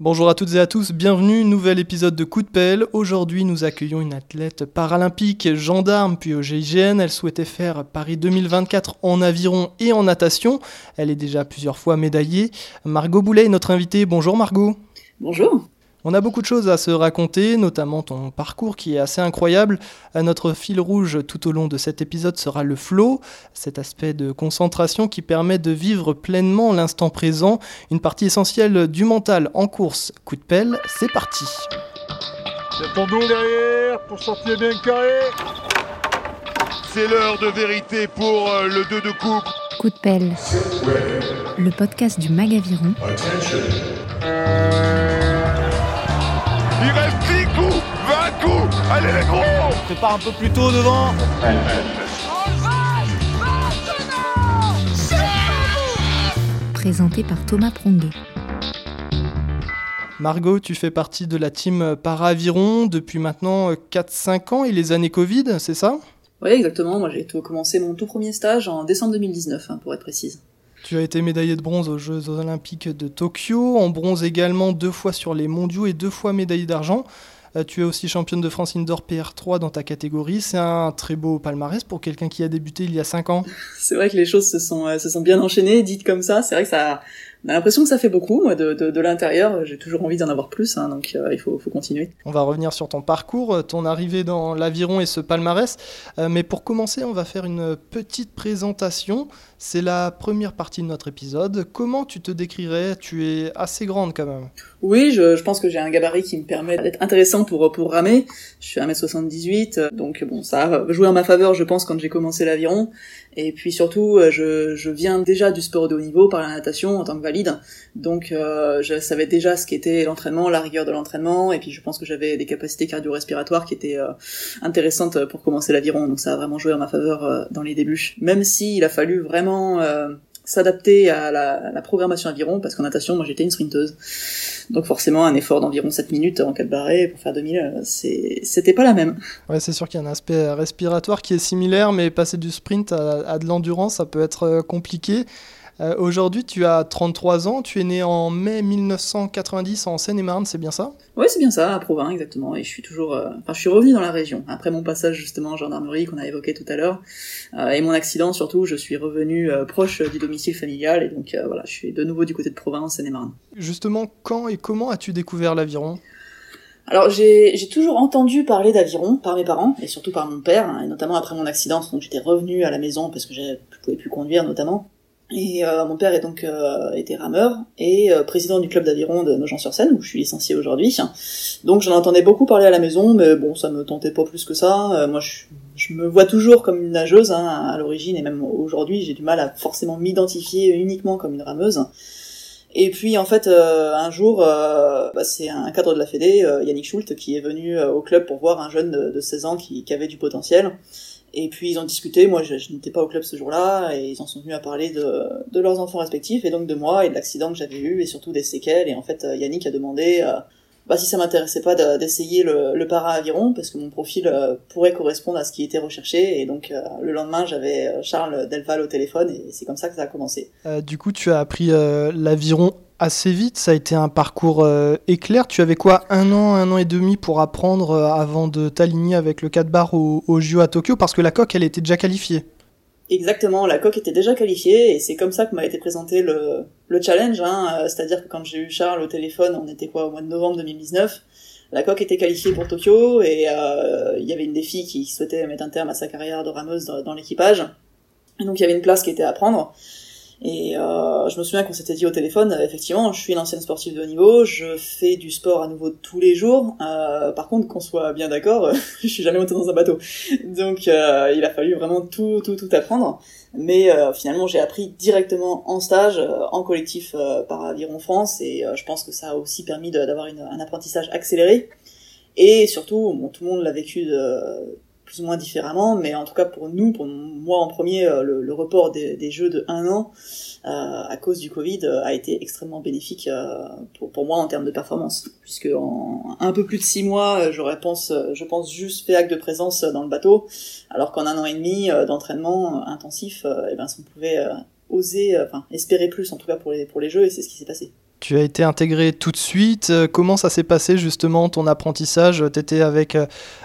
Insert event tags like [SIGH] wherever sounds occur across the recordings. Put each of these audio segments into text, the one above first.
Bonjour à toutes et à tous, bienvenue, nouvel épisode de Coup de pelle. Aujourd'hui, nous accueillons une athlète paralympique, gendarme, puis au GIGN. Elle souhaitait faire Paris 2024 en aviron et en natation. Elle est déjà plusieurs fois médaillée. Margot Boulet est notre invitée. Bonjour Margot. Bonjour. On a beaucoup de choses à se raconter, notamment ton parcours qui est assez incroyable. Euh, notre fil rouge tout au long de cet épisode sera le flow, cet aspect de concentration qui permet de vivre pleinement l'instant présent, une partie essentielle du mental en course. Coup de pelle, c'est parti. C'est ton dos derrière pour sortir bien carré. C'est l'heure de vérité pour euh, le 2 de coupe. Coup de pelle, le podcast du Magaviron. Allez les gros Prépare un peu plus tôt devant. Présenté par Thomas Pronguet. Margot, tu fais partie de la team Para-Aviron depuis maintenant 4-5 ans et les années Covid, c'est ça? Oui, exactement. Moi, j'ai commencé mon tout premier stage en décembre 2019, hein, pour être précise. Tu as été médaillée de bronze aux Jeux Olympiques de Tokyo, en bronze également deux fois sur les mondiaux et deux fois médaillée d'argent. Euh, Tu es aussi championne de France Indoor PR3 dans ta catégorie. C'est un très beau palmarès pour quelqu'un qui a débuté il y a 5 ans. [LAUGHS] C'est vrai que les choses se sont, euh, se sont bien enchaînées, dites comme ça. C'est vrai que ça, on a l'impression que ça fait beaucoup. Moi, de, de, de l'intérieur, j'ai toujours envie d'en avoir plus, hein, donc euh, il faut, faut continuer. On va revenir sur ton parcours, euh, ton arrivée dans l'aviron et ce palmarès. Euh, mais pour commencer, on va faire une petite présentation. C'est la première partie de notre épisode. Comment tu te décrirais? Tu es assez grande quand même. Oui, je, je pense que j'ai un gabarit qui me permet d'être intéressant pour, pour ramer. Je suis 1m78, euh, donc bon, ça a joué en ma faveur, je pense, quand j'ai commencé l'aviron. Et puis surtout, euh, je, je viens déjà du sport de haut niveau par la natation en tant que valide. Donc euh, je savais déjà ce qu'était l'entraînement, la rigueur de l'entraînement. Et puis je pense que j'avais des capacités cardio-respiratoires qui étaient euh, intéressantes pour commencer l'aviron. Donc ça a vraiment joué en ma faveur euh, dans les débuts. Même s'il a fallu vraiment... s'adapter à la, la programmation aviron parce qu'en natation moi j'étais une sprinteuse donc forcément un effort d'environ 7 minutes en 4 barrés pour faire 2000 euh, c'est c'était pas la même Ouais, c'est sûr qu'il y a un aspect respiratoire qui est similaire, mais passer du sprint à, à de l'endurance, ça peut être euh, compliqué. Euh, Aujourd'hui, tu as 33 ans, tu es né en mai 1990 en Seine-et-Marne, c'est bien ça? Ouais c'est bien ça à Provins exactement. Et je suis toujours euh, enfin je suis revenu dans la région. Après mon passage justement en gendarmerie qu'on a évoqué tout à l'heure euh, et mon accident surtout je suis revenu proche du domicile familial et donc voilà je suis de nouveau du côté de Provins en Seine-et-Marne. Justement, quand et comment as-tu découvert l'aviron? Alors j'ai toujours entendu parler d'aviron par mes parents et surtout par mon père hein, et notamment après mon accident donc j'étais revenu à la maison parce que je pouvais plus conduire notamment et euh, mon père est donc euh, était rameur et euh, président du club d'aviron de Nogent-sur-Seine où je suis licencié aujourd'hui. Donc j'en entendais beaucoup parler à la maison mais bon ça me tentait pas plus que ça. Euh, moi je, me vois toujours comme une nageuse hein, à l'origine et même aujourd'hui j'ai du mal à forcément m'identifier uniquement comme une rameuse. Et puis en fait, un jour, euh, bah, c'est un cadre de la Fédé, Yannick Schult, qui est venu au club pour voir un jeune de, de 16 ans qui avait du potentiel. Et puis ils ont discuté, moi je, n'étais pas au club ce jour-là, et ils en sont venus à parler de, leurs enfants respectifs, et donc de moi, et de l'accident que j'avais eu, et surtout des séquelles. Et en fait, euh, Yannick a demandé euh, bah, si ça m'intéressait pas de- d'essayer le, para-aviron, parce que mon profil euh, pourrait correspondre à ce qui était recherché. Et donc le lendemain, j'avais Charles Delval au téléphone, et c'est comme ça que ça a commencé. Du coup, tu as appris l'aviron assez vite, ça a été un parcours euh, éclair. Tu avais quoi, un an, un an et demi pour apprendre euh, avant de t'aligner avec le 4 bar au, au JO à Tokyo? Parce que la coque, elle était déjà qualifiée. Exactement, la coque était déjà qualifiée et c'est comme ça que m'a été présenté le, le challenge. Hein, euh, C'est-à-dire que quand j'ai eu Charles au téléphone, on était quoi au mois de novembre 2019, la coque était qualifiée pour Tokyo et il y avait une des qui souhaitait mettre un terme à sa carrière de rameuse dans, dans l'équipage. Donc il y avait une place qui était à prendre. Et euh, je me souviens qu'on s'était dit au téléphone, euh, effectivement, je suis une ancienne sportive de haut niveau, je fais du sport à nouveau tous les jours. Euh, par contre, qu'on soit bien d'accord, [LAUGHS] je suis jamais monté dans un bateau. Donc euh, il a fallu vraiment tout, tout, tout apprendre. Mais euh, finalement, j'ai appris directement en stage, euh, en collectif euh, par Aviron France, et euh, je pense que ça a aussi permis d'avoir un apprentissage accéléré. Et surtout, bon, tout le monde l'a vécu de, plus ou moins différemment, mais en tout cas pour nous, pour moi en premier, euh, le, report des, jeux de un an euh, à cause du Covid euh, a été extrêmement bénéfique pour, pour moi en termes de performance, puisque en un peu plus de six mois, j'aurais pense, je pense juste fait acte de présence dans le bateau, alors qu'en un an et demi d'entraînement intensif, eh ben, on pouvait oser, enfin espérer plus en tout cas pour les pour les jeux, et c'est ce qui s'est passé. Tu as été intégré tout de suite. Comment ça s'est passé justement ton apprentissage? Tu étais avec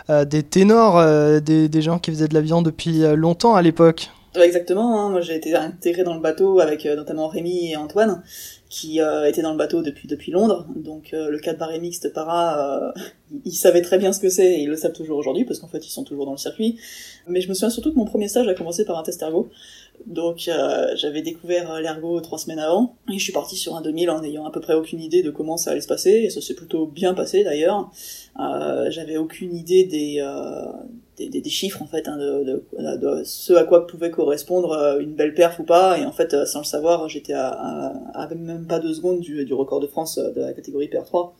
des ténors, des, gens qui faisaient de l'avion depuis longtemps à l'époque? Exactement. Hein. Moi, j'ai été intégré dans le bateau avec notamment Rémi et Antoine qui euh, était dans le bateau depuis depuis Londres. Donc euh, le 4 barré mixte para, euh, ils savaient très bien ce que c'est et ils le savent toujours aujourd'hui parce qu'en fait ils sont toujours dans le circuit. Mais je me souviens surtout que mon premier stage a commencé par un test ergo. Donc euh, j'avais découvert l'ergo trois semaines avant et je suis parti sur un 2000 en n'ayant à peu près aucune idée de comment ça allait se passer et ça s'est plutôt bien passé d'ailleurs. j'avais aucune idée des des, chiffres en fait, hein, de, ce à quoi pouvait correspondre euh, une belle perf ou pas. Et en fait, euh, sans le savoir, j'étais à, même pas deux secondes du, record de France euh, de la catégorie PR3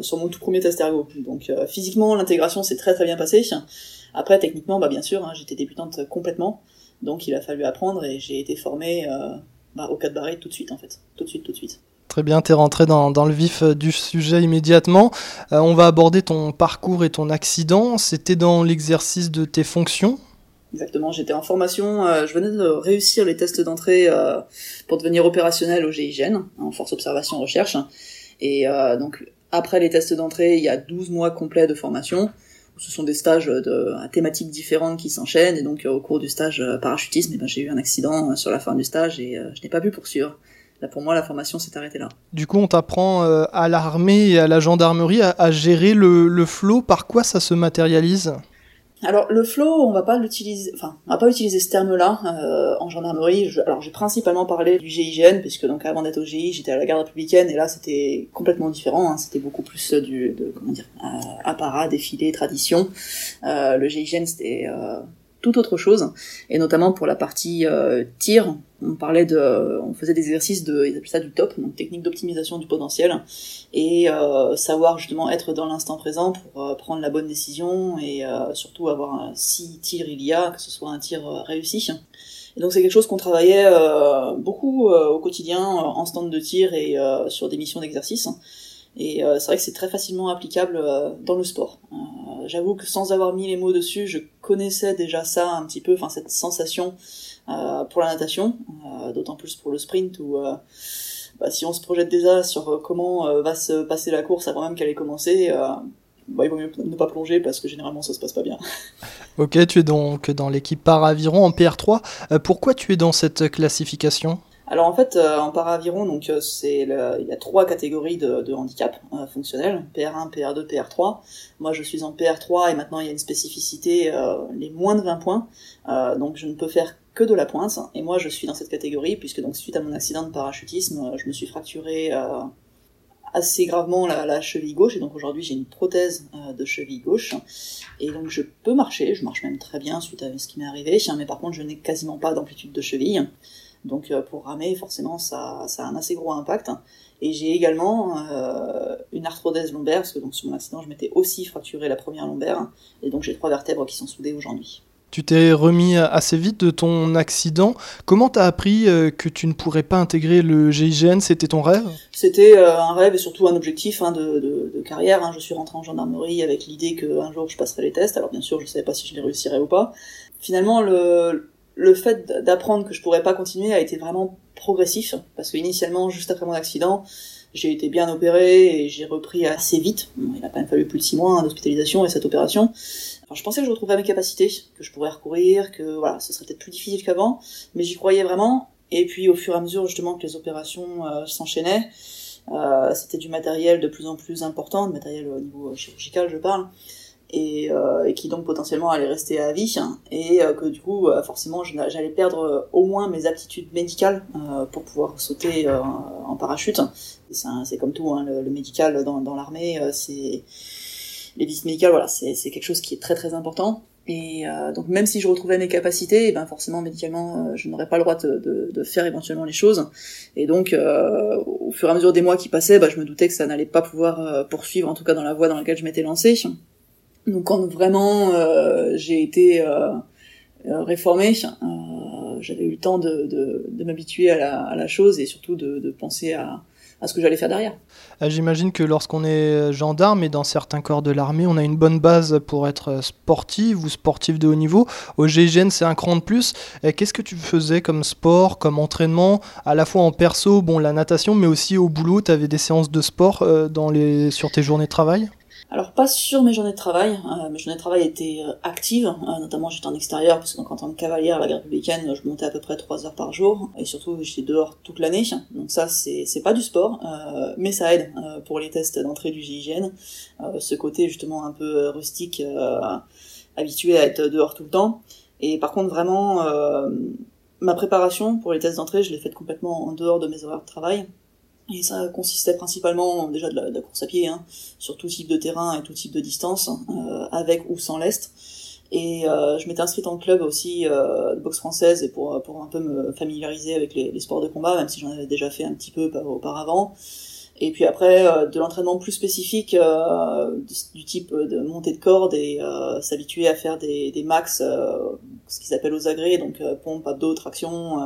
sur mon tout premier test ergo. Donc physiquement, l'intégration s'est très très bien passée. Après, techniquement, bah bien sûr, hein, j'étais débutante complètement, donc il a fallu apprendre et j'ai été formé bah, au 4 barré tout de suite en fait, tout de suite, tout de suite. Très bien, tu es rentré dans, le vif euh, du sujet immédiatement. Euh, on va aborder ton parcours et ton accident. C'était dans l'exercice de tes fonctions Exactement, j'étais en formation, euh, je venais de réussir les tests d'entrée pour devenir opérationnel au GIGN, en force observation recherche. Et donc après les tests d'entrée, il y a 12 mois complets de formation. Ce sont des stages de thématiques différentes qui s'enchaînent et donc au cours du stage parachutisme, eh ben, j'ai eu un accident sur la fin du stage et je n'ai pas pu poursuivre pour moi, la formation s'est arrêtée là. Du coup, on t'apprend euh, à l'armée et à la gendarmerie à, gérer le, le flot. Par quoi ça se matérialise? Alors le flow, on va pas l'utiliser, enfin, on va pas utiliser ce terme-là euh, en gendarmerie. alors j'ai principalement parlé du GIGN puisque donc avant d'être au GI, j'étais à la garde républicaine et là c'était complètement différent. Hein. c'était beaucoup plus du, de comment dire, euh, apparat, défilé, tradition. le GIGN c'était autre chose, et notamment pour la partie euh, tir, on parlait de, on faisait des exercices de, ils appelaient ça du top, donc technique d'optimisation du potentiel, et euh, savoir justement être dans l'instant présent pour euh, prendre la bonne décision et surtout avoir si tir il y a, que ce soit un tir réussi. Et donc c'est quelque chose qu'on travaillait beaucoup au quotidien en stand de tir et sur des missions d'exercice. Et c'est vrai que c'est très facilement applicable dans le sport j'avoue que sans avoir mis les mots dessus, je connaissais déjà ça un petit peu, enfin cette sensation euh, pour la natation, euh, d'autant plus pour le sprint où euh, bah, si on se projette déjà sur comment va se passer la course avant même qu'elle ait commencé, bah, il vaut mieux ne pas plonger parce que généralement ça se passe pas bien. [LAUGHS] ok, tu es donc dans l'équipe par aviron en PR3. pourquoi tu es dans cette classification? Alors en fait, euh, en paraviron, donc euh, c'est il y a trois catégories de, handicap euh, fonctionnels PR1, PR2, PR3. Moi, je suis en PR3 et maintenant il y a une spécificité les moins de 20 points, donc je ne peux faire que de la pointe. Et moi, je suis dans cette catégorie puisque donc suite à mon accident de parachutisme, je me suis fracturé assez gravement la, cheville gauche et donc aujourd'hui j'ai une prothèse de cheville gauche et donc je peux marcher, je marche même très bien suite à ce qui m'est arrivé, mais par contre je n'ai quasiment pas d'amplitude de cheville. Donc euh, pour ramer, forcément, ça, ça, a un assez gros impact. Et j'ai également euh, une arthrodèse lombaire, parce que donc, sur mon accident, je m'étais aussi fracturé la première lombaire, et donc j'ai trois vertèbres qui sont soudées aujourd'hui. Tu t'es remis assez vite de ton accident. Comment t'as appris euh, que tu ne pourrais pas intégrer le GIGN C'était ton rêve? C'était un rêve et surtout un objectif hein, de, de, de, carrière. Hein. Je suis rentré en gendarmerie avec l'idée qu'un jour je passerais les tests. Alors bien sûr, je ne savais pas si je les réussirais ou pas. Finalement, le, le fait d'apprendre que je pourrais pas continuer a été vraiment progressif parce que initialement juste après mon accident j'ai été bien opéré et j'ai repris assez vite. Il a pas fallu plus de six mois d'hospitalisation et cette opération. Je pensais que je retrouverais mes capacités que je pourrais recourir que voilà ce serait peut-être plus difficile qu'avant mais j'y croyais vraiment. Et puis au fur et à mesure justement que les opérations euh, s'enchaînaient euh, c'était du matériel de plus en plus important, du matériel au niveau chirurgical je parle, euh, et, qui donc potentiellement allait rester à vie et euh, que du coup euh, forcément j'allais perdre au moins mes aptitudes médicales pour pouvoir sauter en parachute. C'est comme tout, hein, le, médical dans, l'armée, c'est les visites médicales, voilà, c'est quelque chose qui est très très important. Et donc même si je retrouvais mes capacités, eh ben forcément médicalement je n'aurais pas le droit de, de, faire éventuellement les choses. Et donc au fur et à mesure des mois qui passaient, bah, je me doutais que ça n'allait pas pouvoir poursuivre, en tout cas dans la voie dans laquelle je m'étais lancé. Donc quand vraiment euh, j'ai été euh, euh réformée, j'avais eu le temps de, de, de m'habituer à la, à la, chose et surtout de, de penser à, à ce que j'allais faire derrière. Euh, j'imagine que lorsqu'on est gendarme et dans certains corps de l'armée, on a une bonne base pour être sportif ou sportif de haut niveau. Au GIGN, c'est un cran de plus. Qu'est-ce que tu faisais comme sport, comme entraînement, à la fois en perso, bon, la natation, mais aussi au boulot? Tu avais des séances de sport dans les... sur tes journées de travail? Alors pas sur mes journées de travail, euh, mes journées de travail étaient euh, actives, euh, notamment j'étais en extérieur, parce que en tant que cavalière à la garde républicaine, je montais à peu près 3 heures par jour, et surtout j'étais dehors toute l'année, donc ça c'est pas du sport, mais ça aide pour les tests d'entrée du GIGN, ce côté justement un peu rustique, habitué à être dehors tout le temps, et par contre vraiment ma préparation pour les tests d'entrée, je l'ai faite complètement en dehors de mes horaires de travail, et ça consistait principalement déjà de la, course à pied, hein, sur tout type de terrain et tout type de distance, euh, avec ou sans lest. Et euh, je m'étais inscrite en club aussi euh, de boxe française et pour, pour un peu me familiariser avec les, sports de combat, même si j'en avais déjà fait un petit peu auparavant. Et puis après, euh, de l'entraînement plus spécifique euh, du, type de montée de corde et euh, s'habituer à faire des, des max, ce qu'ils appellent aux agrès, donc pompe, abdos, traction,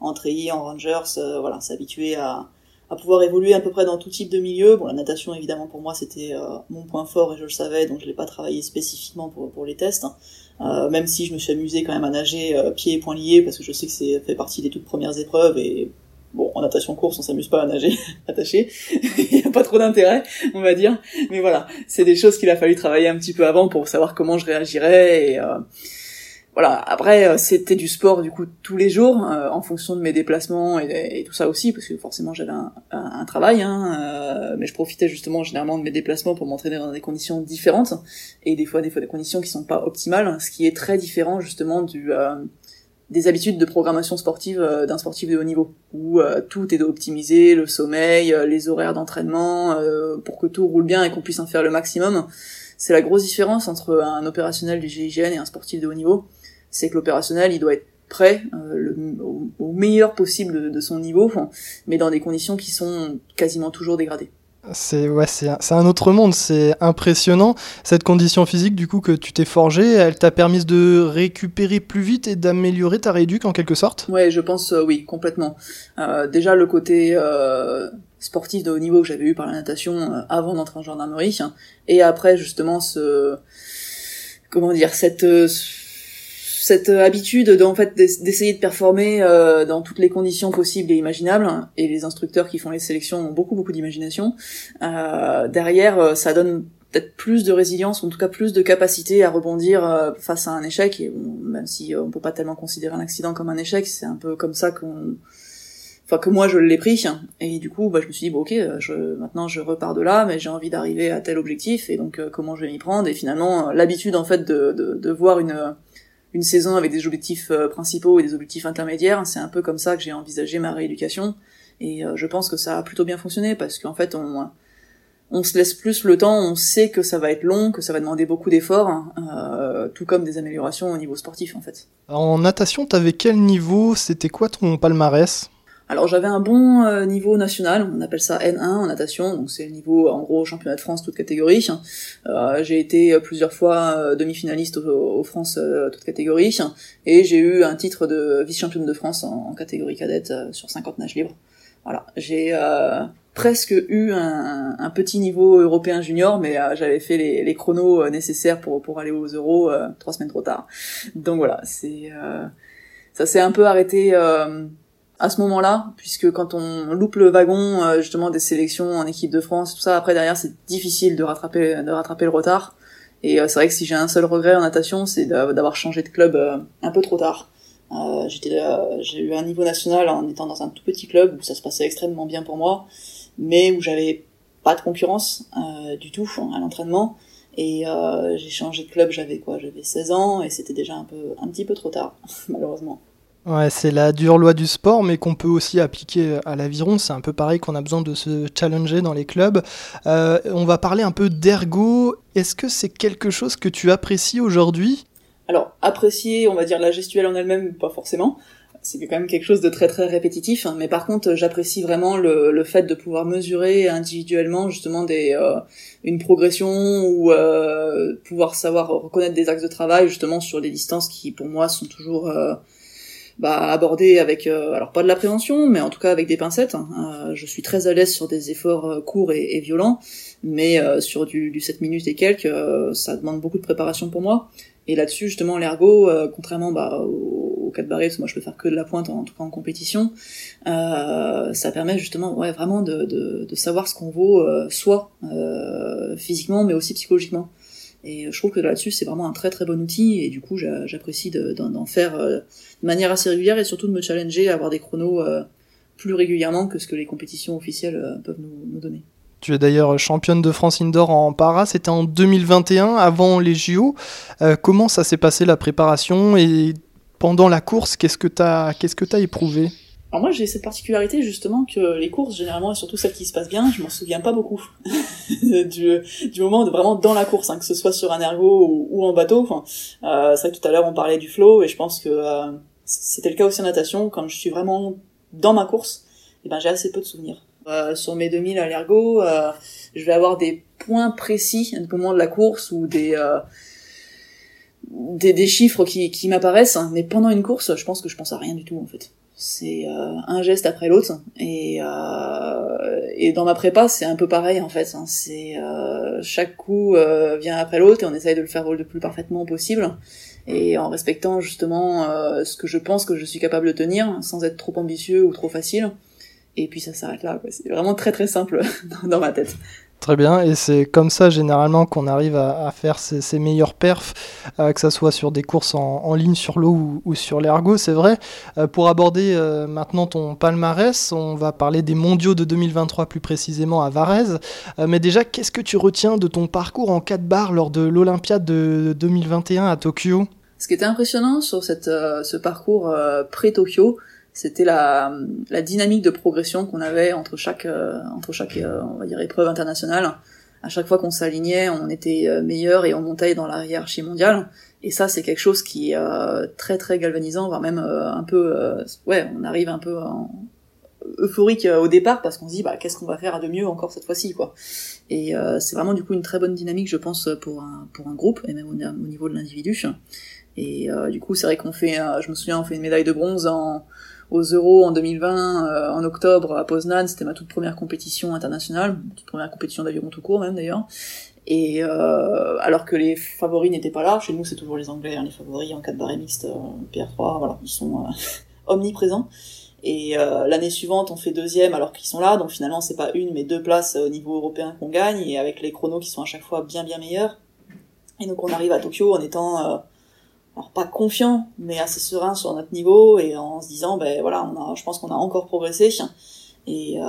en treillis, en rangers, voilà, s'habituer à, à pouvoir évoluer à peu près dans tout type de milieu. Bon, la natation, évidemment, pour moi, c'était euh, mon point fort et je le savais, donc je l'ai pas travaillé spécifiquement pour, pour les tests. Euh, même si je me suis amusé quand même à nager euh, pieds et poings liés, parce que je sais que c'est fait partie des toutes premières épreuves et bon, en natation course, on s'amuse pas à nager [LAUGHS] attaché. [LAUGHS] Il n'y a pas trop d'intérêt, on va dire. Mais voilà, c'est des choses qu'il a fallu travailler un petit peu avant pour savoir comment je réagirais et euh, voilà. Après, euh, c'était du sport du coup tous les jours, euh, en fonction de mes déplacements et, tout ça aussi, parce que forcément j'avais un, travail, hein, euh, mais je profitais justement généralement de mes déplacements pour m'entraîner dans des conditions différentes et des fois des fois des conditions qui sont pas optimales, ce qui est très différent justement du des habitudes de programmation sportive d'un sportif de haut niveau, où tout est optimisé, le sommeil, les horaires d'entraînement, pour que tout roule bien et qu'on puisse en faire le maximum. C'est la grosse différence entre un opérationnel du GIGN et un sportif de haut niveau c'est que l'opérationnel, il doit être prêt euh, au, meilleur possible de, son niveau, mais dans des conditions qui sont quasiment toujours dégradées. C'est ouais, c'est un, autre monde, c'est impressionnant. Cette condition physique, du coup, que tu t'es forgée, elle t'a permis de récupérer plus vite et d'améliorer ta rééduque en quelque sorte? Ouais, je pense euh, oui, complètement. Euh, déjà le côté sportif de haut niveau que j'avais eu par la natation avant d'entrer en gendarmerie, et après justement ce comment dire cette cette euh, habitude d'en fait d'essayer de performer euh, dans toutes les conditions possibles et imaginables et les instructeurs qui font les sélections ont beaucoup beaucoup d'imagination euh, derrière ça donne peut-être plus de résilience en tout cas plus de capacité à rebondir face à un échec et même si on peut pas tellement considérer un accident comme un échec c'est un peu comme ça qu'on enfin que moi je l'ai pris et du coup bah je me suis dit bon ok je maintenant je repars de là mais j'ai envie d'arriver à tel objectif et donc comment je vais m'y prendre? Et finalement l'habitude en fait de, de, de voir une une saison avec des objectifs euh, principaux et des objectifs intermédiaires. C'est un peu comme ça que j'ai envisagé ma rééducation. Et euh, je pense que ça a plutôt bien fonctionné parce qu'en fait, on, on se laisse plus le temps, on sait que ça va être long, que ça va demander beaucoup d'efforts, hein, euh, tout comme des améliorations au niveau sportif en fait. En natation, t'avais quel niveau? C'était quoi ton palmarès? Alors j'avais un bon euh, niveau national, on appelle ça N1 en natation, donc c'est le niveau en gros championnat de France toute catégorie. Euh, j'ai été plusieurs fois euh, demi-finaliste aux, France toute catégorie et j'ai eu un titre de vice-championne de France en, catégorie cadette sur 50 nages libres. Voilà, j'ai presque eu un, petit niveau européen junior, mais j'avais fait les, chronos nécessaires pour pour aller aux Euros trois semaines trop tard. Donc voilà, c'est ça s'est un peu arrêté à ce moment-là, puisque quand on loupe le wagon euh, justement des sélections en équipe de France, tout ça, après derrière c'est difficile de rattraper de rattraper le retard. Et euh, c'est vrai que si j'ai un seul regret en natation, c'est d'avoir changé de club euh, un peu trop tard. j'étais j'ai eu un niveau national en étant dans un tout petit club où ça se passait extrêmement bien pour moi, mais où j'avais pas de concurrence du tout à l'entraînement. Et j'ai changé de club, j'avais quoi? J'avais 16 ans et c'était déjà un peu un petit peu trop tard, [LAUGHS] malheureusement. Ouais, c'est la dure loi du sport, mais qu'on peut aussi appliquer à l'aviron. C'est un peu pareil qu'on a besoin de se challenger dans les clubs. Euh, on va parler un peu d'ergo. Est-ce que c'est quelque chose que tu apprécies aujourd'hui? Alors, apprécier, on va dire la gestuelle en elle-même, pas forcément. C'est quand même quelque chose de très très répétitif. Hein. Mais par contre, j'apprécie vraiment le, fait de pouvoir mesurer individuellement justement des, euh, une progression ou euh, pouvoir savoir reconnaître des axes de travail justement sur des distances qui pour moi sont toujours bah, aborder avec, alors pas de la prévention, mais en tout cas avec des pincettes. Hein. je suis très à l'aise sur des efforts courts et, violents, mais sur du, du 7 minutes et quelques, ça demande beaucoup de préparation pour moi. Et là-dessus, justement, l'ergo, contrairement bah, au, au 4 barrés, moi je peux faire que de la pointe en, tout cas en compétition, euh, ça permet justement ouais, vraiment de, de, de savoir ce qu'on vaut euh, soit euh, physiquement mais aussi psychologiquement. Et je trouve que là-dessus c'est vraiment un très très bon outil et du coup j'apprécie d'en faire euh, de manière assez régulière et surtout de me challenger à avoir des chronos euh, plus régulièrement que ce que les compétitions officielles euh, peuvent nous, donner. Tu es d'ailleurs championne de France indoor en para, c'était en 2021, avant les JO. Comment ça s'est passé la préparation? Et pendant la course, qu'est-ce que tu as, qu'est-ce que as éprouvé? Alors moi j'ai cette particularité justement que les courses généralement et surtout celles qui se passent bien, je m'en souviens pas beaucoup [LAUGHS] du, du moment de vraiment dans la course, hein, que ce soit sur un ergo ou, en bateau. Enfin, euh, c'est vrai que tout à l'heure on parlait du flow et je pense que euh, c'était le cas aussi en natation. Quand je suis vraiment dans ma course, eh ben j'ai assez peu de souvenirs. Euh, sur mes 2000 à l'ergo, euh, je vais avoir des points précis un moment de la course ou des euh, des, des chiffres qui, qui m'apparaissent, hein, mais pendant une course, je pense que je pense à rien du tout en fait. C'est euh, un geste après l'autre, et, euh, et dans ma prépa, c'est un peu pareil en fait. Hein. C'est euh, chaque coup euh, vient après l'autre, et on essaye de le faire le plus parfaitement possible, et en respectant justement euh, ce que je pense que je suis capable de tenir, sans être trop ambitieux ou trop facile. Et puis ça s'arrête là. C'est vraiment très très simple [LAUGHS] dans ma tête. Très bien, et c'est comme ça généralement qu'on arrive à, faire ses, meilleurs perfs, euh, que ce soit sur des courses en, ligne sur l'eau ou, sur l'ergo, c'est vrai. Euh, pour aborder euh, maintenant ton palmarès, on va parler des mondiaux de 2023 plus précisément à Varese. Mais déjà, qu'est-ce que tu retiens de ton parcours en 4 barres lors de l'Olympiade de 2021 à Tokyo? Ce qui était impressionnant sur cette, ce parcours pré-Tokyo, c'était la, la, dynamique de progression qu'on avait entre chaque euh, entre chaque euh, on va dire épreuve internationale. À chaque fois qu'on s'alignait, on était euh, meilleur et on montait dans la hiérarchie mondiale. Et ça, c'est quelque chose qui est euh, très très galvanisant, voire même euh, un peu ouais, on arrive un peu en euphorique au départ parce qu'on se dit bah qu'est-ce qu'on va faire de mieux encore cette fois-ci quoi. Et c'est vraiment du coup une très bonne dynamique, je pense, pour un pour un groupe et même au, au niveau de l'individu. Et du coup, c'est vrai qu'on fait, je me souviens, on fait une médaille de bronze en aux Euros en 2020, euh, en octobre à Poznan, c'était ma toute première compétition internationale, toute première compétition d'aviron tout court même d'ailleurs. Et euh, alors que les favoris n'étaient pas là, chez nous c'est toujours les Anglais, hein, les favoris en 4 barré mixte, euh, PR3, voilà, ils sont euh, [LAUGHS] omniprésents. Et euh, l'année suivante, on fait deuxième alors qu'ils sont là, donc finalement c'est pas une mais deux places au niveau européen qu'on gagne, et avec les chronos qui sont à chaque fois bien bien meilleurs. Et donc on arrive à Tokyo en étant alors pas confiant, mais assez serein sur notre niveau et en se disant, ben voilà, on a, je pense qu'on a encore progressé. Et euh,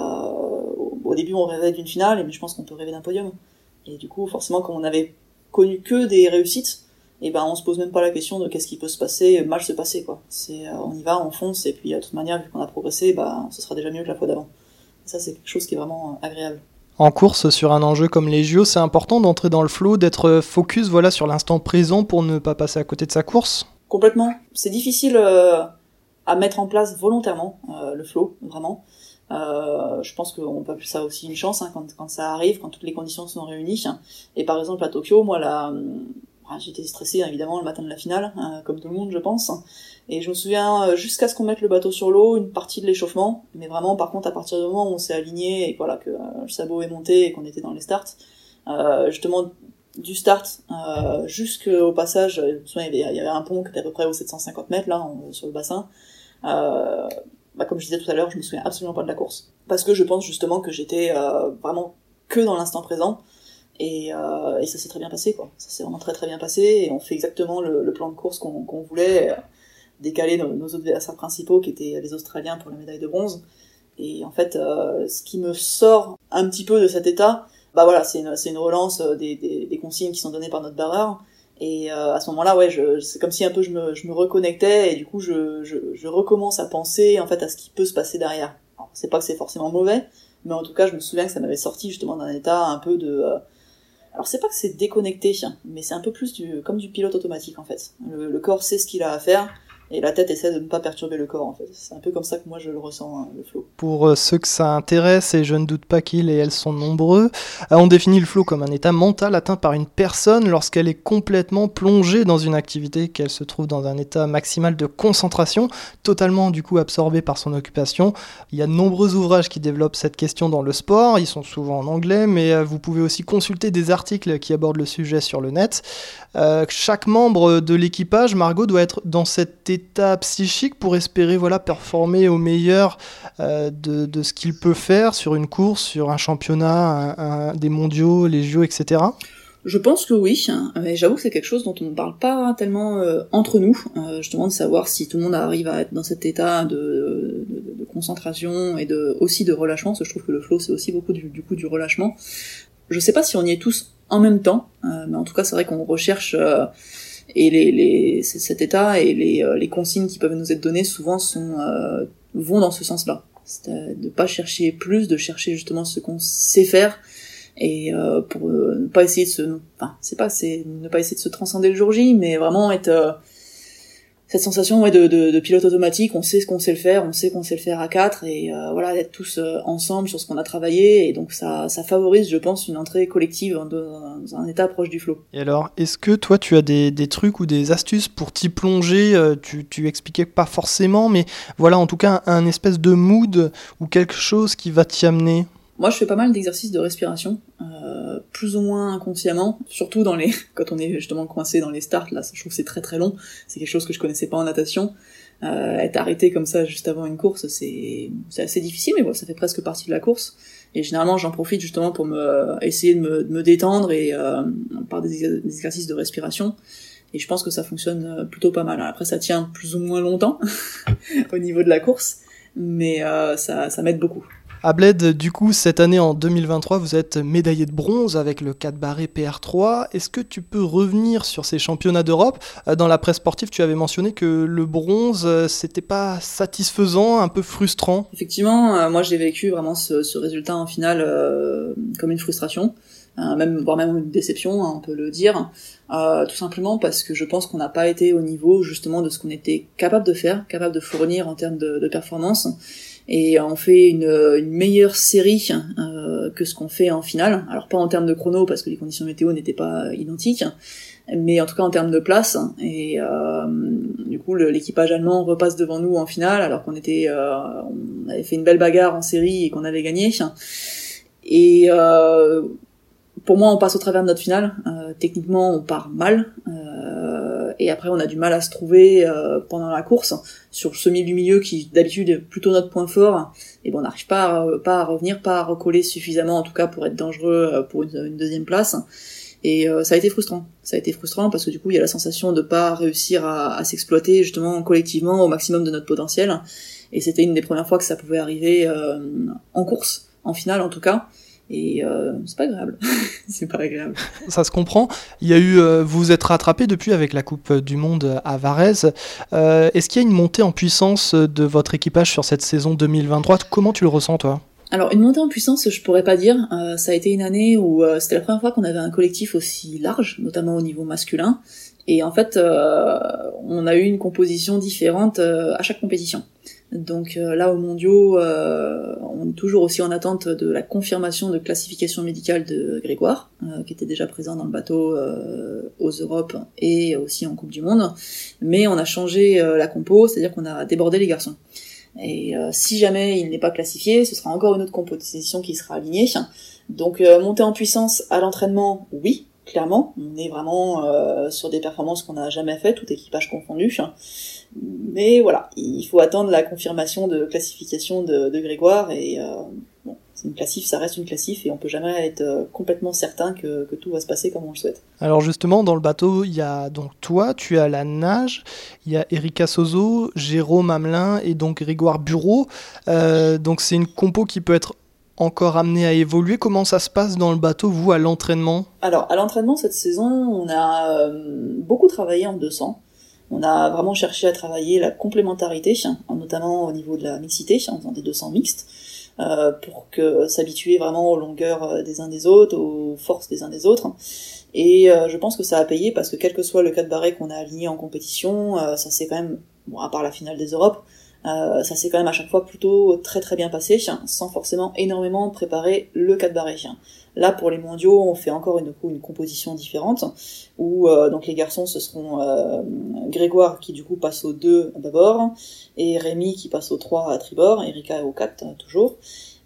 au début, on rêvait d'une finale, mais je pense qu'on peut rêver d'un podium. Et du coup, forcément, comme on avait connu que des réussites, et ben on se pose même pas la question de qu'est-ce qui peut se passer, mal se passer quoi. C'est euh, on y va, on fonce et puis de toute manière vu qu'on a progressé, bah ce sera déjà mieux que la fois d'avant. Ça c'est quelque chose qui est vraiment agréable en course sur un enjeu comme les JO, c'est important d'entrer dans le flow, d'être focus voilà sur l'instant présent pour ne pas passer à côté de sa course. Complètement. C'est difficile euh, à mettre en place volontairement euh, le flow, vraiment. Euh, je pense qu'on peut appeler ça aussi une chance hein, quand, quand, ça arrive, quand toutes les conditions sont réunies. Et par exemple à Tokyo, moi la, j'étais stressée évidemment le matin de la finale, euh, comme tout le monde je pense. Et je me souviens euh, jusqu'à ce qu'on mette le bateau sur l'eau, une partie de l'échauffement, mais vraiment par contre à partir du moment où on s'est aligné et voilà que euh, le sabot est monté et qu'on était dans les starts, euh, justement du start jusqu'au passage, il y, avait, un pont qui était à peu près aux 750 mètres là sur le bassin. Bah, comme je disais tout à l'heure, je me souviens absolument pas de la course parce que je pense justement que j'étais vraiment que dans l'instant présent et, euh, et ça s'est très bien passé, quoi. Ça s'est vraiment très très bien passé, et on fait exactement le, plan de course qu'on qu voulait, euh, décaler nos, nos, adversaires principaux, qui étaient les Australiens pour la médaille de bronze. Et en fait, euh, ce qui me sort un petit peu de cet état, bah voilà, c'est une, une relance des, des, consignes qui sont données par notre barreur. Et à ce moment-là, ouais, c'est comme si un peu je me, je me reconnectais, et du coup, je, je, je, recommence à penser en fait à ce qui peut se passer derrière. C'est pas que c'est forcément mauvais, mais en tout cas, je me souviens que ça m'avait sorti justement d'un état un peu de alors c'est pas que c'est déconnecté, mais c'est un peu plus du, comme du pilote automatique en fait. Le, le corps sait ce qu'il a à faire, et la tête essaie de ne pas perturber le corps en fait. C'est un peu comme ça que moi je le ressens, hein, le flow. Pour euh, ceux que ça intéresse, et je ne doute pas qu'ils et elles sont nombreux, euh, on définit le flow comme un état mental atteint par une personne lorsqu'elle est complètement plongée dans une activité, qu'elle se trouve dans un état maximal de concentration, totalement du coup absorbée par son occupation. Il y a de nombreux ouvrages qui développent cette question dans le sport, ils sont souvent en anglais, mais euh, vous pouvez aussi consulter des articles qui abordent le sujet sur le net. chaque membre de l'équipage, Margot, doit être dans cet état état psychique pour espérer voilà, performer au meilleur euh, de, ce qu'il peut faire sur une course, sur un championnat, des mondiaux, les JO, etc. Je pense que oui, mais j'avoue que c'est quelque chose dont on ne parle pas tellement euh, entre nous, euh, justement de savoir si tout le monde arrive à être dans cet état de, concentration et de, aussi de relâchement, parce que je trouve que le flow c'est aussi beaucoup du, coup du relâchement. Je sais pas si on y est tous en même temps, mais en tout cas c'est vrai qu'on recherche et les, les cet état et les, euh, les, consignes qui peuvent nous être données souvent sont euh, vont dans ce sens-là. C'est euh, de pas chercher plus, de chercher justement ce qu'on sait faire et euh, pour ne pas essayer de se, enfin c'est pas c'est ne pas essayer de se transcender le jour J, mais vraiment être cette sensation ouais, de, pilote automatique, on sait ce qu'on sait le faire, on sait qu'on sait le faire à quatre, et euh, voilà, d'être tous euh, ensemble sur ce qu'on a travaillé, et donc ça, favorise, je pense, une entrée collective dans, un état proche du flow. Et alors, est-ce que toi, tu as des, des, trucs ou des astuces pour t'y plonger euh, tu, tu expliquais pas forcément, mais voilà, en tout cas, un espèce de mood ou quelque chose qui va t'y amener? Moi, je fais pas mal d'exercices de respiration, euh, plus ou moins inconsciemment, surtout dans les [LAUGHS] quand on est justement coincé dans les starts. Là, je trouve que c'est très très long. C'est quelque chose que je connaissais pas en natation. Euh, être arrêté comme ça juste avant une course, c'est assez difficile, mais bon, ça fait presque partie de la course. Et généralement, j'en profite justement pour me essayer de me, de me détendre et euh, par des, des, exercices de respiration. Et je pense que ça fonctionne euh, plutôt pas mal. Après, ça tient plus ou moins longtemps [LAUGHS] au niveau de la course, mais euh, ça, ça m'aide beaucoup. À Bled, du coup, cette année en 2023, vous êtes médaillé de bronze avec le 4 barré PR3. Est-ce que tu peux revenir sur ces championnats d'Europe? Euh, Dans la presse sportive, tu avais mentionné que le bronze, euh, c'était pas satisfaisant, un peu frustrant. Effectivement, euh, moi j'ai vécu vraiment ce, résultat en finale comme une frustration. même voire même une déception, hein, on peut le dire, tout simplement parce que je pense qu'on n'a pas été au niveau justement de ce qu'on était capable de faire, capable de fournir en termes de performance et on fait une, meilleure série euh, que ce qu'on fait en finale. Alors pas en termes de chrono parce que les conditions météo n'étaient pas identiques, mais en tout cas en termes de place. Et euh, du coup l'équipage allemand repasse devant nous en finale alors qu'on était, euh, on avait fait une belle bagarre en série et qu'on avait gagné. Et pour moi, on passe au travers de notre finale. Techniquement, on part mal. Et après, on a du mal à se trouver euh, pendant la course sur le semi du milieu qui d'habitude est plutôt notre point fort. Et bon, on n'arrive pas, à, pas à revenir, pas à recoller suffisamment en tout cas pour être dangereux euh, pour une, deuxième place. Et euh, ça a été frustrant. Ça a été frustrant parce que du coup, il y a la sensation de pas réussir à, s'exploiter justement collectivement au maximum de notre potentiel. Et c'était une des premières fois que ça pouvait arriver en course, en finale en tout cas et euh, c'est pas agréable. [LAUGHS] c'est pas agréable. Ça se comprend. Il y a eu, euh, vous vous êtes rattrapé depuis avec la Coupe du Monde à Varese. Euh, Est-ce qu'il y a une montée en puissance de votre équipage sur cette saison 2023 Comment tu le ressens toi? Alors une montée en puissance, je pourrais pas dire. Euh, ça a été une année où c'était la première fois qu'on avait un collectif aussi large, notamment au niveau masculin. Et en fait, euh, on a eu une composition différente à chaque compétition. Donc euh, là, aux mondiaux, euh, on est toujours aussi en attente de la confirmation de classification médicale de Grégoire, euh, qui était déjà présent dans le bateau aux Europes et aussi en Coupe du Monde. Mais on a changé la compo, c'est-à-dire qu'on a débordé les garçons. Et si jamais il n'est pas classifié, ce sera encore une autre composition qui sera alignée. Donc monter en puissance à l'entraînement, oui, clairement. On est vraiment sur des performances qu'on n'a jamais fait, tout équipage confondu. Mais voilà, il faut attendre la confirmation de classification de, Grégoire et euh, bon, c'est une classif, ça reste une classif et on peut jamais être euh, complètement certain que, tout va se passer comme on le souhaite. Alors justement, dans le bateau, il y a donc toi, tu as la nage, il y a Erika Sozo, Jérôme Hamelin et donc Grégoire Bureau. Euh, donc c'est une compo qui peut être encore amenée à évoluer? Comment ça se passe dans le bateau, vous, à l'entraînement? Alors, à l'entraînement, cette saison, on a euh, beaucoup travaillé en 200. On a vraiment cherché à travailler la complémentarité, notamment au niveau de la mixité, en faisant des 200 mixtes, euh, pour que s'habituer vraiment aux longueurs euh, des uns des autres, aux forces des uns des autres. Et euh, je pense que ça a payé parce que quel que soit le cas de barré qu'on a aligné en compétition, euh, ça s'est quand même bon, à part la finale des Europes, euh, ça s'est quand même à chaque fois plutôt très très bien passé, sans forcément énormément préparer le 4 barré. Là, pour les mondiaux, on fait encore une, une composition différente, où euh, donc les garçons, ce seront euh, Grégoire qui du coup passe au 2 d'abord, et Rémi qui passe au 3 à tribord, Erika au 4 toujours.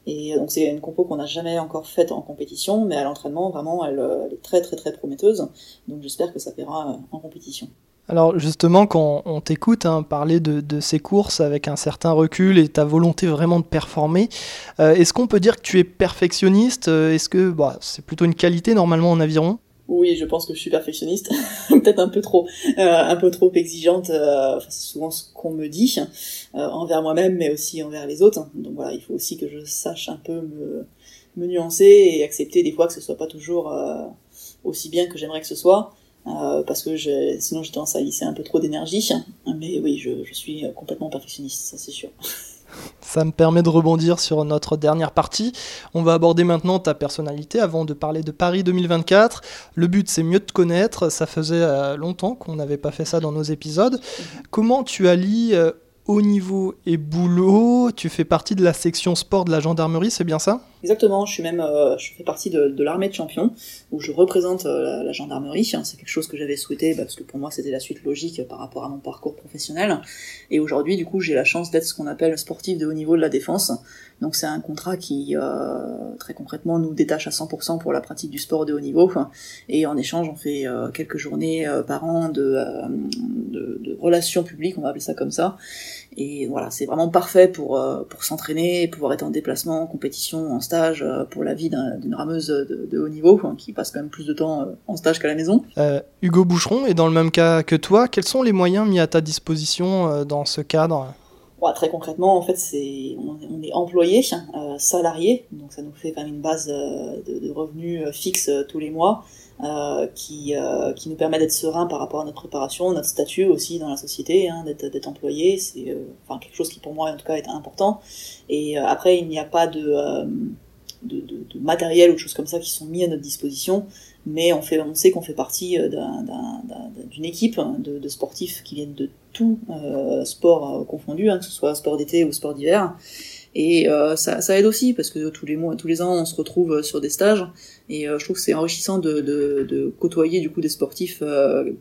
Et donc c'est une compo qu'on n'a jamais encore faite en compétition, mais à l'entraînement, vraiment, elle, elle, est très très très prometteuse. Donc j'espère que ça paiera en compétition. Alors justement, quand on t'écoute hein, parler de, ces courses avec un certain recul et ta volonté vraiment de performer, euh, est-ce qu'on peut dire que tu es perfectionniste? Euh, Est-ce que bah, c'est plutôt une qualité normalement en aviron? Oui, je pense que je suis perfectionniste, [LAUGHS] peut-être un peu trop, euh, un peu trop exigeante. c'est souvent ce qu'on me dit envers moi-même, mais aussi envers les autres. Donc voilà, il faut aussi que je sache un peu me, me nuancer et accepter des fois que ce soit pas toujours aussi bien que j'aimerais que ce soit. Euh, parce que sinon j'ai tendance à lisser un peu trop d'énergie. Mais oui, je, je, suis complètement perfectionniste, ça c'est sûr. [LAUGHS] Ça me permet de rebondir sur notre dernière partie. On va aborder maintenant ta personnalité avant de parler de Paris 2024. Le but c'est mieux te connaître. Ça faisait euh, longtemps qu'on n'avait pas fait ça dans nos épisodes. Comment tu allies euh, haut niveau et boulot? Tu fais partie de la section sport de la gendarmerie, c'est bien ça? Exactement, je suis même, euh, je fais partie de, l'armée de champions, où je représente euh, la, gendarmerie. C'est quelque chose que j'avais souhaité, bah, parce que pour moi c'était la suite logique par rapport à mon parcours professionnel. Et aujourd'hui, du coup, j'ai la chance d'être ce qu'on appelle sportif de haut niveau de la défense. Donc c'est un contrat qui, euh, très concrètement, nous détache à 100% pour la pratique du sport de haut niveau. Et en échange, on fait quelques journées par an de, de relations publiques, on va appeler ça comme ça. Et voilà, c'est vraiment parfait pour, pour s'entraîner, pouvoir être en déplacement, en compétition, en stage euh, pour la vie d'une rameuse de, haut niveau, qui passe quand même plus de temps euh, en stage qu'à la maison. Euh, Hugo Boucheron est dans le même cas que toi. Quels sont les moyens mis à ta disposition dans ce cadre? Très concrètement, en fait, c'est on, est employé, salarié, donc ça nous fait quand même une base de, revenus fixes tous les mois. Qui, qui nous permet d'être serein par rapport à notre préparation, notre statut aussi dans la société, hein, d'être employé, c'est enfin quelque chose qui pour moi en tout cas est important. Et après, il n'y a pas de de, matériel ou de choses comme ça qui sont mis à notre disposition, mais on, fait, on sait qu'on fait partie euh, d'une équipe de, sportifs qui viennent de tout euh, sport euh, confondu, hein, que ce soit sport d'été ou sport d'hiver. Et euh, ça, ça, aide aussi parce que tous les mois, tous les ans, on se retrouve sur des stages. Et je trouve que c'est enrichissant de, de, de, côtoyer du coup des sportifs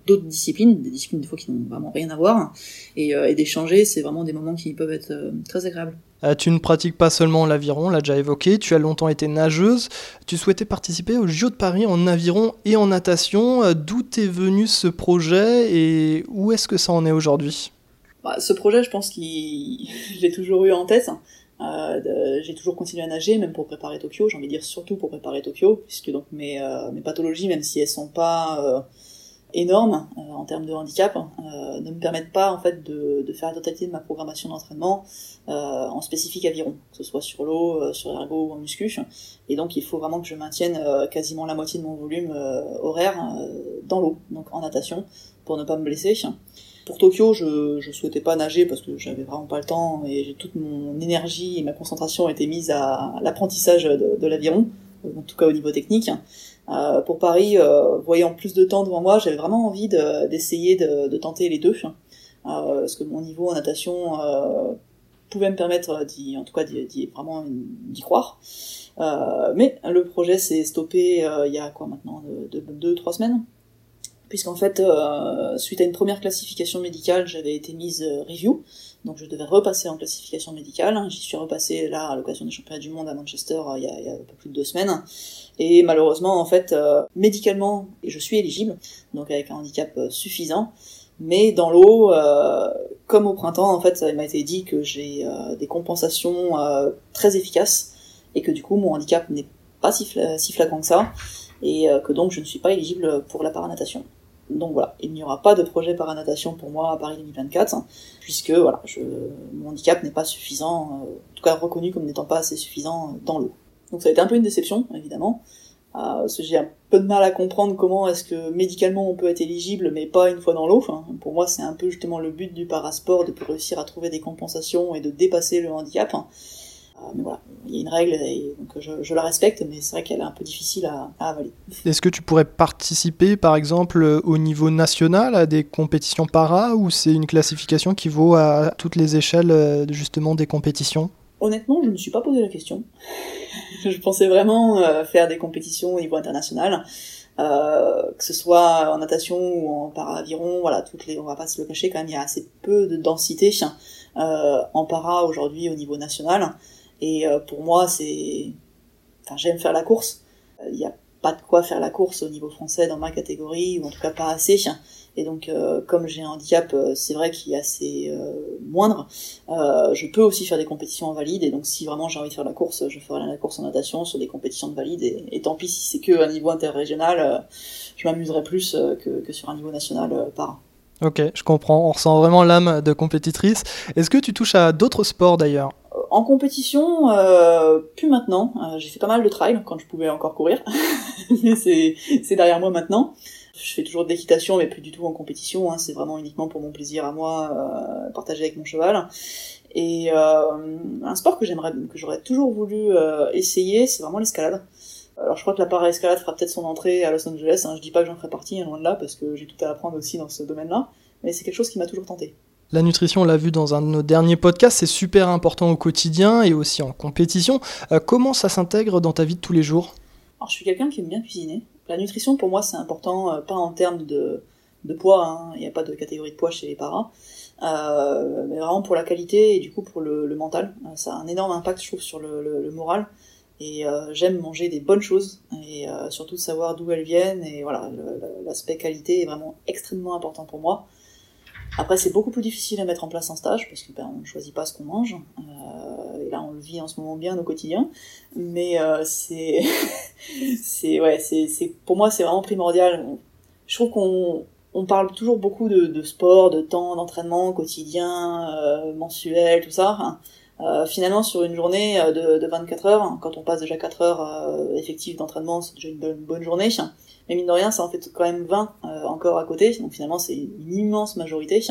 d'autres disciplines, des disciplines des fois qui n'ont vraiment rien à voir, et, et d'échanger. C'est vraiment des moments qui peuvent être très agréables. Euh, tu ne pratiques pas seulement l'aviron, on l'a déjà évoqué, tu as longtemps été nageuse, tu souhaitais participer au JO de Paris en aviron et en natation. Euh, d'où est venu ce projet et où est-ce que ça en est aujourd'hui? Bah, Ce projet, je pense que [LAUGHS] je l'ai toujours eu en tête. Euh, j'ai toujours continué à nager, même pour préparer Tokyo, j'ai envie de dire surtout pour préparer Tokyo, puisque donc mes, mes pathologies, même si elles sont pas énormes euh, en termes de handicap euh, ne me permettent pas en fait de, faire la totalité de ma programmation d'entraînement euh, en spécifique aviron, que ce soit sur l'eau, sur ergo ou en muscu. Et donc il faut vraiment que je maintienne quasiment la moitié de mon volume horaire dans l'eau, donc en natation, pour ne pas me blesser. Pour Tokyo, je, je souhaitais pas nager parce que j'avais vraiment pas le temps et toute mon énergie et ma concentration étaient mises à l'apprentissage de, de l'aviron, en tout cas au niveau technique. Euh, pour Paris, euh, voyant plus de temps devant moi, j'avais vraiment envie d'essayer de, tenter les deux, euh, parce que mon niveau en natation pouvait me permettre d'y, en tout cas, d'y, vraiment d'y croire. mais le projet s'est stoppé il y a quoi maintenant, deux, deux trois semaines? Puisqu'en fait, suite à une première classification médicale, j'avais été mise review, donc je devais repasser en classification médicale. J'y suis repassé là à l'occasion des championnats du monde à Manchester il y a, il un peu plus de deux semaines. Et malheureusement, en fait, euh, médicalement, je suis éligible, donc avec un handicap euh, suffisant. Mais dans l'eau, euh, comme au printemps, en fait, il m'a été dit que j'ai des compensations très efficaces et que du coup, mon handicap n'est pas si, si, flagrant que ça et que donc je ne suis pas éligible pour la paranatation. Donc voilà, il n'y aura pas de projet paranatation pour moi à Paris 2024, puisque voilà, je, mon handicap n'est pas suffisant, en tout cas reconnu comme n'étant pas assez suffisant dans l'eau. Donc ça a été un peu une déception, évidemment. Euh, j'ai un peu de mal à comprendre comment est-ce que médicalement on peut être éligible mais pas une fois dans l'eau. Enfin, pour moi c'est un peu justement le but du parasport de réussir à trouver des compensations et de dépasser le handicap. Euh, mais voilà, il y a une règle et donc je, la respecte, mais c'est vrai qu'elle est un peu difficile à, avaler. Est-ce que tu pourrais participer, par exemple, au niveau national à des compétitions para ou c'est une classification qui vaut à toutes les échelles justement des compétitions? Honnêtement, je ne me suis pas posé la question. [LAUGHS] je pensais vraiment faire des compétitions au niveau international. Euh, que ce soit en natation ou en para-aviron, voilà, toutes les, on va pas se le cacher quand même, il y a assez peu de densité euh, en para aujourd'hui au niveau national. Et euh, pour moi, c'est, enfin, j'aime faire la course. Il n'y a pas de quoi faire la course au niveau français dans ma catégorie, ou en tout cas pas assez. Et donc, euh, comme j'ai un handicap, euh, c'est vrai qu'il est assez euh, moindre. je peux aussi faire des compétitions en valide. Et donc, si vraiment j'ai envie de faire la course, je ferai la course en natation sur des compétitions de valide. Et, tant pis si c'est que à niveau interrégional, je m'amuserai plus que, que, sur un niveau national par Ok, je comprends. On ressent vraiment l'âme de compétitrice. Est-ce que tu touches à d'autres sports d'ailleurs? En compétition, plus maintenant. j'ai fait pas mal de trail quand je pouvais encore courir, [LAUGHS] mais c'est derrière moi maintenant. Je fais toujours de l'équitation, mais plus du tout en compétition. Hein. C'est vraiment uniquement pour mon plaisir à moi, euh, partager avec mon cheval. Et euh, un sport que j'aimerais, que j'aurais toujours voulu euh, essayer, c'est vraiment l'escalade. Alors je crois que la para-escalade fera peut-être son entrée à Los Angeles. Hein. Je dis pas que j'en ferai partie, hein, loin de là, parce que j'ai tout à apprendre aussi dans ce domaine-là. Mais c'est quelque chose qui m'a toujours tenté. La nutrition, on l'a vu dans un de nos derniers podcasts, c'est super important au quotidien et aussi en compétition. Euh, comment ça s'intègre dans ta vie de tous les jours? Je suis quelqu'un qui aime bien cuisiner. La nutrition, pour moi, c'est important, euh, pas en termes de, poids, hein. il n'y a pas de catégorie de poids chez les paras, euh, mais vraiment pour la qualité et du coup pour le, mental. Ça a un énorme impact, je trouve, sur le, moral. Et j'aime manger des bonnes choses et surtout savoir d'où elles viennent. Et voilà, l'aspect qualité est vraiment extrêmement important pour moi. Après, c'est beaucoup plus difficile à mettre en place en stage parce que ben, on ne choisit pas ce qu'on mange. Euh, et là, on le vit en ce moment bien au quotidien. Mais euh, c'est, [LAUGHS] c'est ouais, c'est, c'est pour moi, c'est vraiment primordial. Je trouve qu'on on parle toujours beaucoup de, de sport, de temps d'entraînement quotidien, euh, mensuel, tout ça. Euh, finalement, sur une journée euh, de, de 24 heures, quand on passe déjà 4 heures euh, effectives d'entraînement, c'est déjà une bonne, bonne journée. Mais mine de rien, ça en fait quand même 20 euh, encore à côté, donc finalement c'est une immense majorité.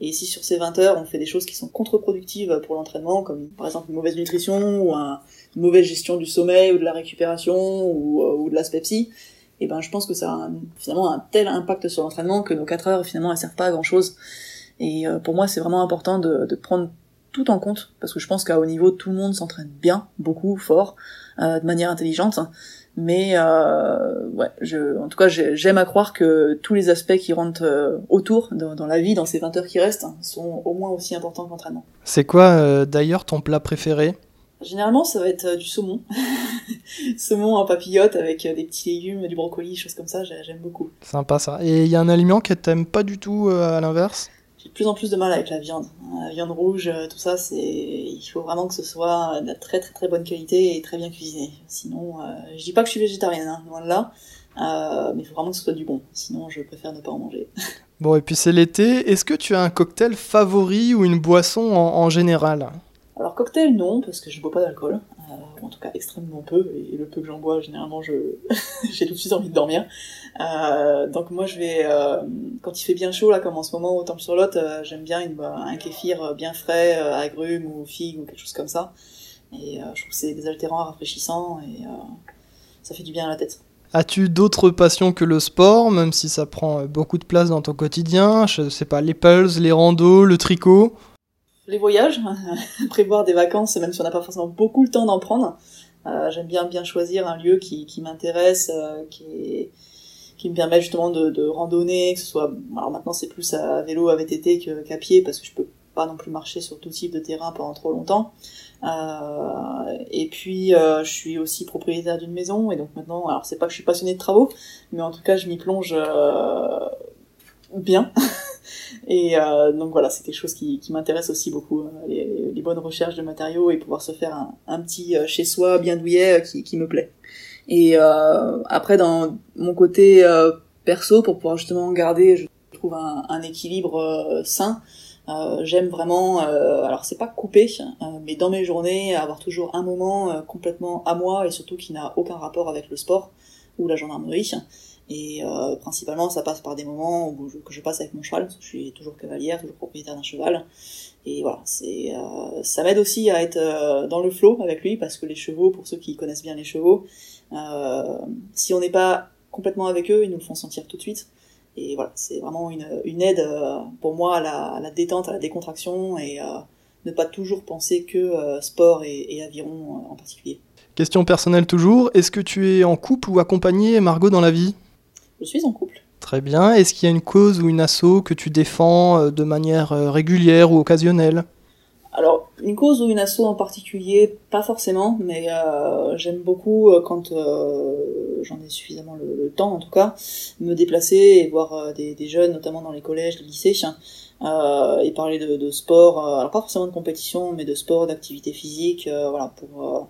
Et si sur ces 20 heures, on fait des choses qui sont contre-productives pour l'entraînement, comme par exemple une mauvaise nutrition, ou une mauvaise gestion du sommeil, ou de la récupération, ou, euh, ou de l'aspect psy, et ben je pense que ça a finalement un tel impact sur l'entraînement que nos 4 heures finalement elles servent pas à grand chose. Et euh, pour moi c'est vraiment important de, de, prendre tout en compte, parce que je pense qu'à haut niveau tout le monde s'entraîne bien, beaucoup, fort, de manière intelligente. Mais euh, ouais, je, en tout cas, j'aime à croire que tous les aspects qui rentrent euh, autour dans, la vie, dans ces 20 heures qui restent, sont au moins aussi importants que l'entraînement. C'est quoi euh, d'ailleurs ton plat préféré? Généralement, ça va être euh, du saumon. [LAUGHS] saumon en papillote avec des petits légumes, du brocoli, choses comme ça, j'aime beaucoup. Sympa ça. Et il y a un aliment que t'aimes pas du tout à l'inverse? J'ai de plus en plus de mal avec la viande. La viande rouge, euh, tout ça, c'est, il faut vraiment que ce soit de très très très bonne qualité et très bien cuisiné. Sinon, euh, je dis pas que je suis végétarienne, hein, loin de là, euh, mais il faut vraiment que ce soit du bon. Sinon, je préfère ne pas en manger. [LAUGHS] Bon, et puis c'est l'été. Est-ce que tu as un cocktail favori ou une boisson en, général? Alors cocktail non, parce que je bois pas d'alcool en tout cas extrêmement peu, et le peu que j'en bois, généralement, je [LAUGHS] j'ai tout de suite envie de dormir. Euh, donc moi, je vais, euh, quand il fait bien chaud, là, comme en ce moment au Temple-sur-Lot, euh, j'aime bien bah, un kéfir bien frais, agrumes ou figues ou quelque chose comme ça. Et je trouve que c'est des altérants rafraîchissants, et ça fait du bien à la tête. As-tu d'autres passions que le sport, même si ça prend beaucoup de place dans ton quotidien? Je sais pas, les pulls, les randos, le tricot? Les voyages, [LAUGHS] prévoir des vacances, même si on n'a pas forcément beaucoup le temps d'en prendre. Euh, J'aime bien bien choisir un lieu qui, qui m'intéresse, euh, qui, qui me permet justement de, de, randonner, que ce soit... Alors maintenant c'est plus à vélo, à VTT qu'à pied, parce que je peux pas non plus marcher sur tout type de terrain pendant trop longtemps. Euh, et puis je suis aussi propriétaire d'une maison, et donc maintenant, alors c'est pas que je suis passionnée de travaux, mais en tout cas je m'y plonge bien. [LAUGHS] Et euh, donc voilà, c'est quelque chose qui, qui m'intéresse aussi beaucoup, euh, les, bonnes recherches de matériaux et pouvoir se faire un, petit euh, chez soi bien douillet qui, qui, me plaît. Et euh, après, dans mon côté perso, pour pouvoir justement garder, je trouve un, équilibre sain. J'aime vraiment, alors c'est pas couper, mais dans mes journées, avoir toujours un moment complètement à moi et surtout qui n'a aucun rapport avec le sport. ou la gendarmerie. Et euh, principalement, ça passe par des moments où je, que je passe avec mon cheval, parce que je suis toujours cavalière, toujours propriétaire d'un cheval. Et voilà, c'est, euh, ça m'aide aussi à être euh, dans le flow avec lui, parce que les chevaux, pour ceux qui connaissent bien les chevaux, euh, si on n'est pas complètement avec eux, ils nous le font sentir tout de suite. Et voilà, c'est vraiment une, une aide euh, pour moi à la, à la, détente, à la décontraction, et ne pas toujours penser que sport et, et aviron en particulier. Question personnelle toujours, est-ce que tu es en couple ou accompagné, Margot, dans la vie? Je suis en couple. Très bien. Est-ce qu'il y a une cause ou une asso que tu défends euh, de manière euh, régulière ou occasionnelle? Alors, une cause ou une asso en particulier, pas forcément, mais euh, j'aime beaucoup quand euh, j'en ai suffisamment le, le, temps, en tout cas, me déplacer et voir euh, des, des, jeunes, notamment dans les collèges, les lycées, et parler de, de sport. alors pas forcément de compétition, mais de sport, d'activité physique, voilà, pour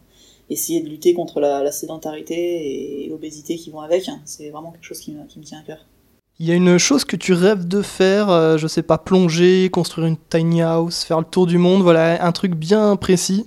essayer de lutter contre la, la sédentarité et l'obésité qui vont avec. C'est vraiment quelque chose qui me, qui me, tient à cœur. Il y a une chose que tu rêves de faire, euh, je sais pas, plonger, construire une tiny house, faire le tour du monde, voilà, un truc bien précis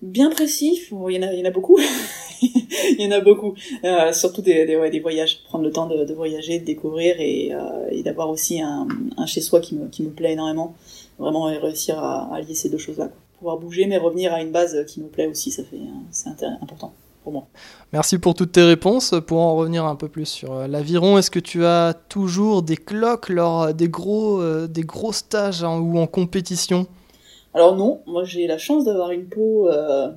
Bien précis, il y en a, il y en a beaucoup. [LAUGHS] il y en a beaucoup. Euh, surtout des, des, ouais, des, voyages, prendre le temps de, de voyager, de découvrir et, euh, et d'avoir aussi un, un chez-soi qui me, qui me plaît énormément. Vraiment réussir à, à lier ces deux choses-là pouvoir bouger, mais revenir à une base qui me plaît aussi, ça fait c'est important pour moi. Merci pour toutes tes réponses. Pour en revenir un peu plus sur euh, l'aviron, est-ce que tu as toujours des cloques lors des gros, euh, des gros stages hein, ou en compétition? Alors non, moi j'ai la chance d'avoir une peau euh,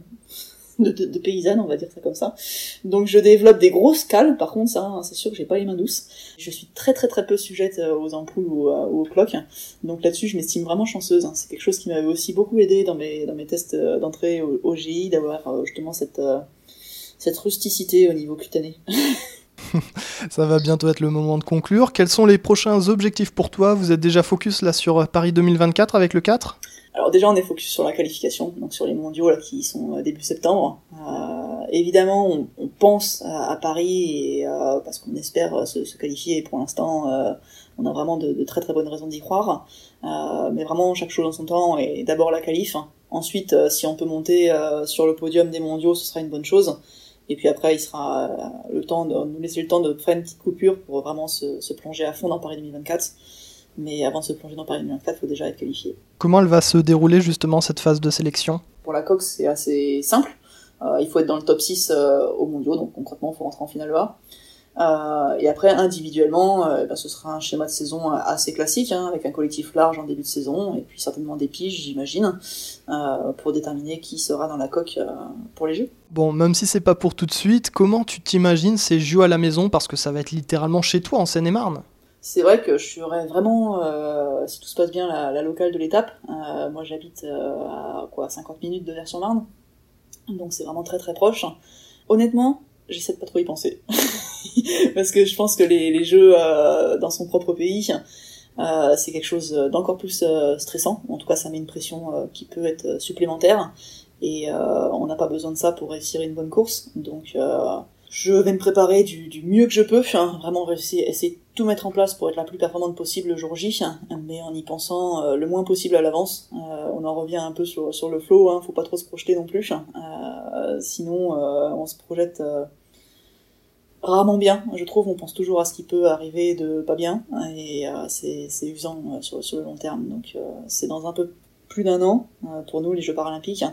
de, paysanne, on va dire ça comme ça. Donc je développe des grosses cales, par contre ça, c'est sûr que j'ai pas les mains douces. Je suis très très très peu sujette euh, aux ampoules ou, euh, aux cloques, donc là-dessus je m'estime vraiment chanceuse. C'est quelque chose qui m'avait aussi beaucoup aidé dans mes, dans mes tests euh, d'entrée au, au GI, d'avoir justement cette, cette rusticité au niveau cutané. [LAUGHS] Ça va bientôt être le moment de conclure. Quels sont les prochains objectifs pour toi? Vous êtes déjà focus là sur Paris 2024 avec le 4 alors déjà, on est focus sur la qualification, donc sur les mondiaux là, qui sont euh, début septembre. Euh, évidemment, on, pense à, Paris et, euh, parce qu'on espère se, qualifier. Et pour l'instant, on a vraiment de, très très bonnes raisons d'y croire. Mais vraiment, chaque chose en son temps. Et d'abord la qualif. Ensuite, si on peut monter sur le podium des mondiaux, ce sera une bonne chose. Et puis après, il sera le temps de nous laisser le temps de faire une petite coupure pour vraiment se plonger à fond dans Paris 2024 mais avant de se plonger dans Paris 2024, il faut déjà être qualifié. Comment elle va se dérouler justement cette phase de sélection? Pour la Cox, c'est assez simple. Euh, il faut être dans le top 6 euh, au mondiaux, donc concrètement, il faut rentrer en finale A. Euh, et après, individuellement, euh, ben, ce sera un schéma de saison assez classique, hein, avec un collectif large en début de saison, et puis certainement des piges, j'imagine, pour déterminer qui sera dans la coque pour les Jeux. Bon, même si c'est pas pour tout de suite, comment tu t'imagines ces Jeux à la maison, parce que ça va être littéralement chez toi, en Seine-et-Marne c'est vrai que je serais vraiment, euh, si tout se passe bien, la, locale de l'étape. Euh, moi, j'habite euh, à quoi 50 minutes de Vers-sur-Marne, donc c'est vraiment très très proche. Honnêtement, j'essaie de pas trop y penser, [LAUGHS] parce que je pense que les, les jeux euh, dans son propre pays, euh, c'est quelque chose d'encore plus euh, stressant. En tout cas, ça met une pression qui peut être supplémentaire, et on n'a pas besoin de ça pour réussir une bonne course. Donc je vais me préparer du, du mieux que je peux, vraiment réussir, essayer tout mettre en place pour être la plus performante possible le jour J, mais en y pensant euh, le moins possible à l'avance. Euh, on en revient un peu sur, sur le flow, hein, faut pas trop se projeter non plus, euh, sinon on se projette rarement bien, je trouve, on pense toujours à ce qui peut arriver de pas bien, et c'est usant sur, sur, le long terme. Donc c'est dans un peu plus d'un an pour nous les Jeux paralympiques.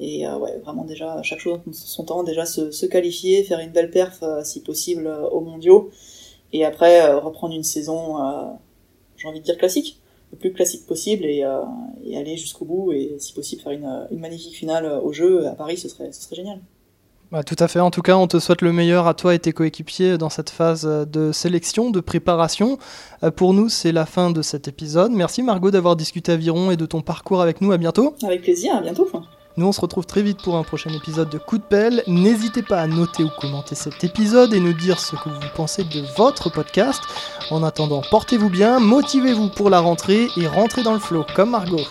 Et ouais, vraiment déjà, chaque chose en son temps, déjà se, se qualifier, faire une belle perf si possible aux mondiaux, et après euh, reprendre une saison, euh, j'ai envie de dire classique, le plus classique possible, et, euh, et aller jusqu'au bout, et si possible faire une, une magnifique finale au jeu à Paris, ce serait, ce serait génial. Bah, tout à fait. En tout cas, on te souhaite le meilleur à toi et tes coéquipiers dans cette phase de sélection, de préparation. Pour nous, c'est la fin de cet épisode. Merci Margot d'avoir discuté aviron et de ton parcours avec nous. À bientôt. Avec plaisir. À bientôt. Nous, on se retrouve très vite pour un prochain épisode de Coup de pelle. N'hésitez pas à noter ou commenter cet épisode et nous dire ce que vous pensez de votre podcast. En attendant, portez-vous bien, motivez-vous pour la rentrée et rentrez dans le flow comme Margot.